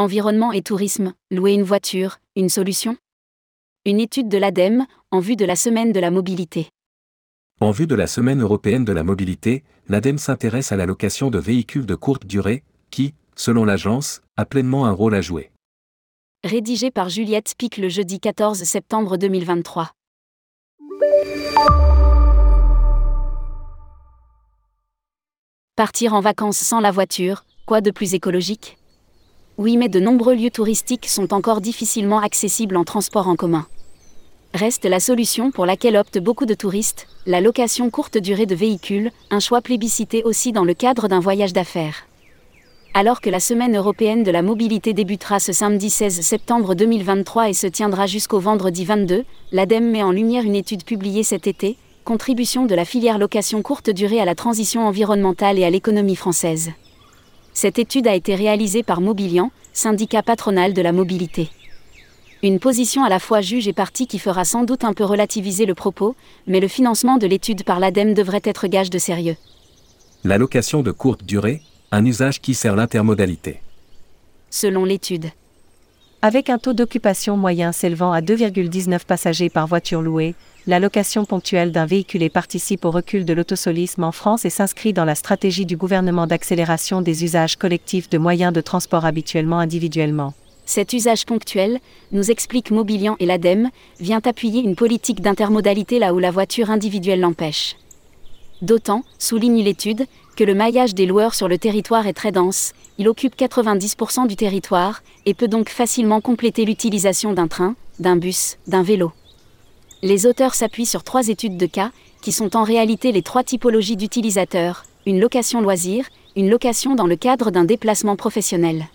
Environnement et tourisme, louer une voiture, une solution? Une étude de l'ADEME, en vue de la semaine de la mobilité. En vue de la semaine européenne de la mobilité, l'ADEME s'intéresse à la location de véhicules de courte durée, qui, selon l'agence, a pleinement un rôle à jouer. Rédigé par Juliette Pic le jeudi 14 septembre 2023. Partir en vacances sans la voiture, quoi de plus écologique? Oui, mais de nombreux lieux touristiques sont encore difficilement accessibles en transport en commun. Reste la solution pour laquelle optent beaucoup de touristes, la location courte durée de véhicules, un choix plébiscité aussi dans le cadre d'un voyage d'affaires. Alors que la semaine européenne de la mobilité débutera ce samedi 16 septembre 2023 et se tiendra jusqu'au vendredi 22, l'ADEME met en lumière une étude publiée cet été, Contribution de la filière location courte durée à la transition environnementale et à l'économie française. Cette étude a été réalisée par Mobilian, syndicat patronal de la mobilité. Une position à la fois juge et partie qui fera sans doute un peu relativiser le propos, mais le financement de l'étude par l'ADEME devrait être gage de sérieux. La location de courte durée, un usage qui sert l'intermodalité. Selon l'étude. Avec un taux d'occupation moyen s'élevant à 2,19 passagers par voiture louée, la location ponctuelle d'un véhicule participe au recul de l'autosolisme en France et s'inscrit dans la stratégie du gouvernement d'accélération des usages collectifs de moyens de transport habituellement individuellement. Cet usage ponctuel, nous explique Mobilian et l'ADEME, vient appuyer une politique d'intermodalité là où la voiture individuelle l'empêche. D'autant, souligne l'étude, le maillage des loueurs sur le territoire est très dense, il occupe 90% du territoire, et peut donc facilement compléter l'utilisation d'un train, d'un bus, d'un vélo. Les auteurs s'appuient sur trois études de cas, qui sont en réalité les trois typologies d'utilisateurs, une location loisir, une location dans le cadre d'un déplacement professionnel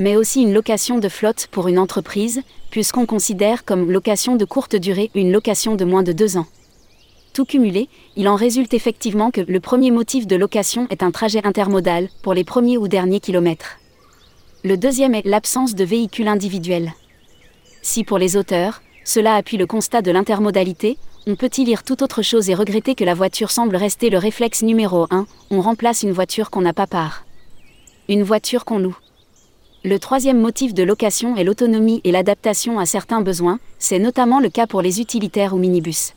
mais aussi une location de flotte pour une entreprise, puisqu'on considère comme location de courte durée une location de moins de deux ans. Tout cumulé, il en résulte effectivement que le premier motif de location est un trajet intermodal pour les premiers ou derniers kilomètres. Le deuxième est l'absence de véhicule individuel. Si pour les auteurs, cela appuie le constat de l'intermodalité, on peut y lire tout autre chose et regretter que la voiture semble rester le réflexe numéro 1, on remplace une voiture qu'on n'a pas part. Une voiture qu'on loue. Le troisième motif de location est l'autonomie et l'adaptation à certains besoins, c'est notamment le cas pour les utilitaires ou minibus.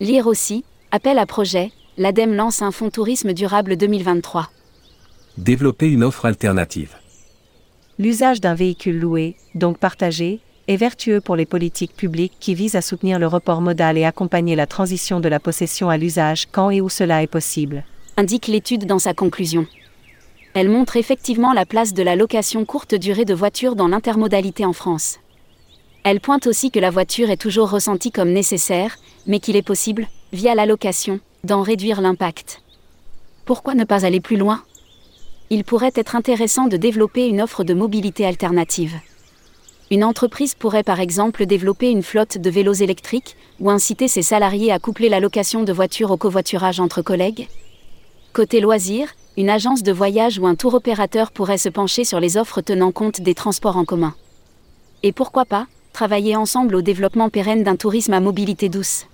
Lire aussi, appel à projet, l'ADEME lance un fonds tourisme durable 2023. Développer une offre alternative. L'usage d'un véhicule loué, donc partagé, est vertueux pour les politiques publiques qui visent à soutenir le report modal et accompagner la transition de la possession à l'usage quand et où cela est possible. Indique l'étude dans sa conclusion. Elle montre effectivement la place de la location courte durée de voitures dans l'intermodalité en France. Elle pointe aussi que la voiture est toujours ressentie comme nécessaire, mais qu'il est possible, via la location, d'en réduire l'impact. Pourquoi ne pas aller plus loin? Il pourrait être intéressant de développer une offre de mobilité alternative. Une entreprise pourrait par exemple développer une flotte de vélos électriques ou inciter ses salariés à coupler la location de voitures au covoiturage entre collègues. Côté loisirs, une agence de voyage ou un tour opérateur pourrait se pencher sur les offres tenant compte des transports en commun. Et pourquoi pas, travailler ensemble au développement pérenne d'un tourisme à mobilité douce.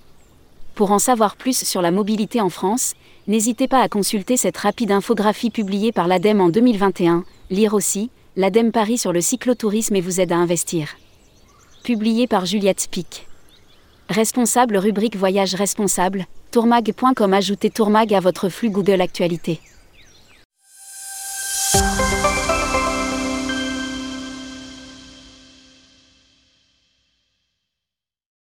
Pour en savoir plus sur la mobilité en France, n'hésitez pas à consulter cette rapide infographie publiée par l'ADEME en 2021, lire aussi, l'ADEME Paris sur le cyclotourisme et vous aide à investir. Publié par Juliette Spic. Responsable rubrique Voyage responsable, tourmag.com Ajoutez Tourmag à votre flux Google Actualité.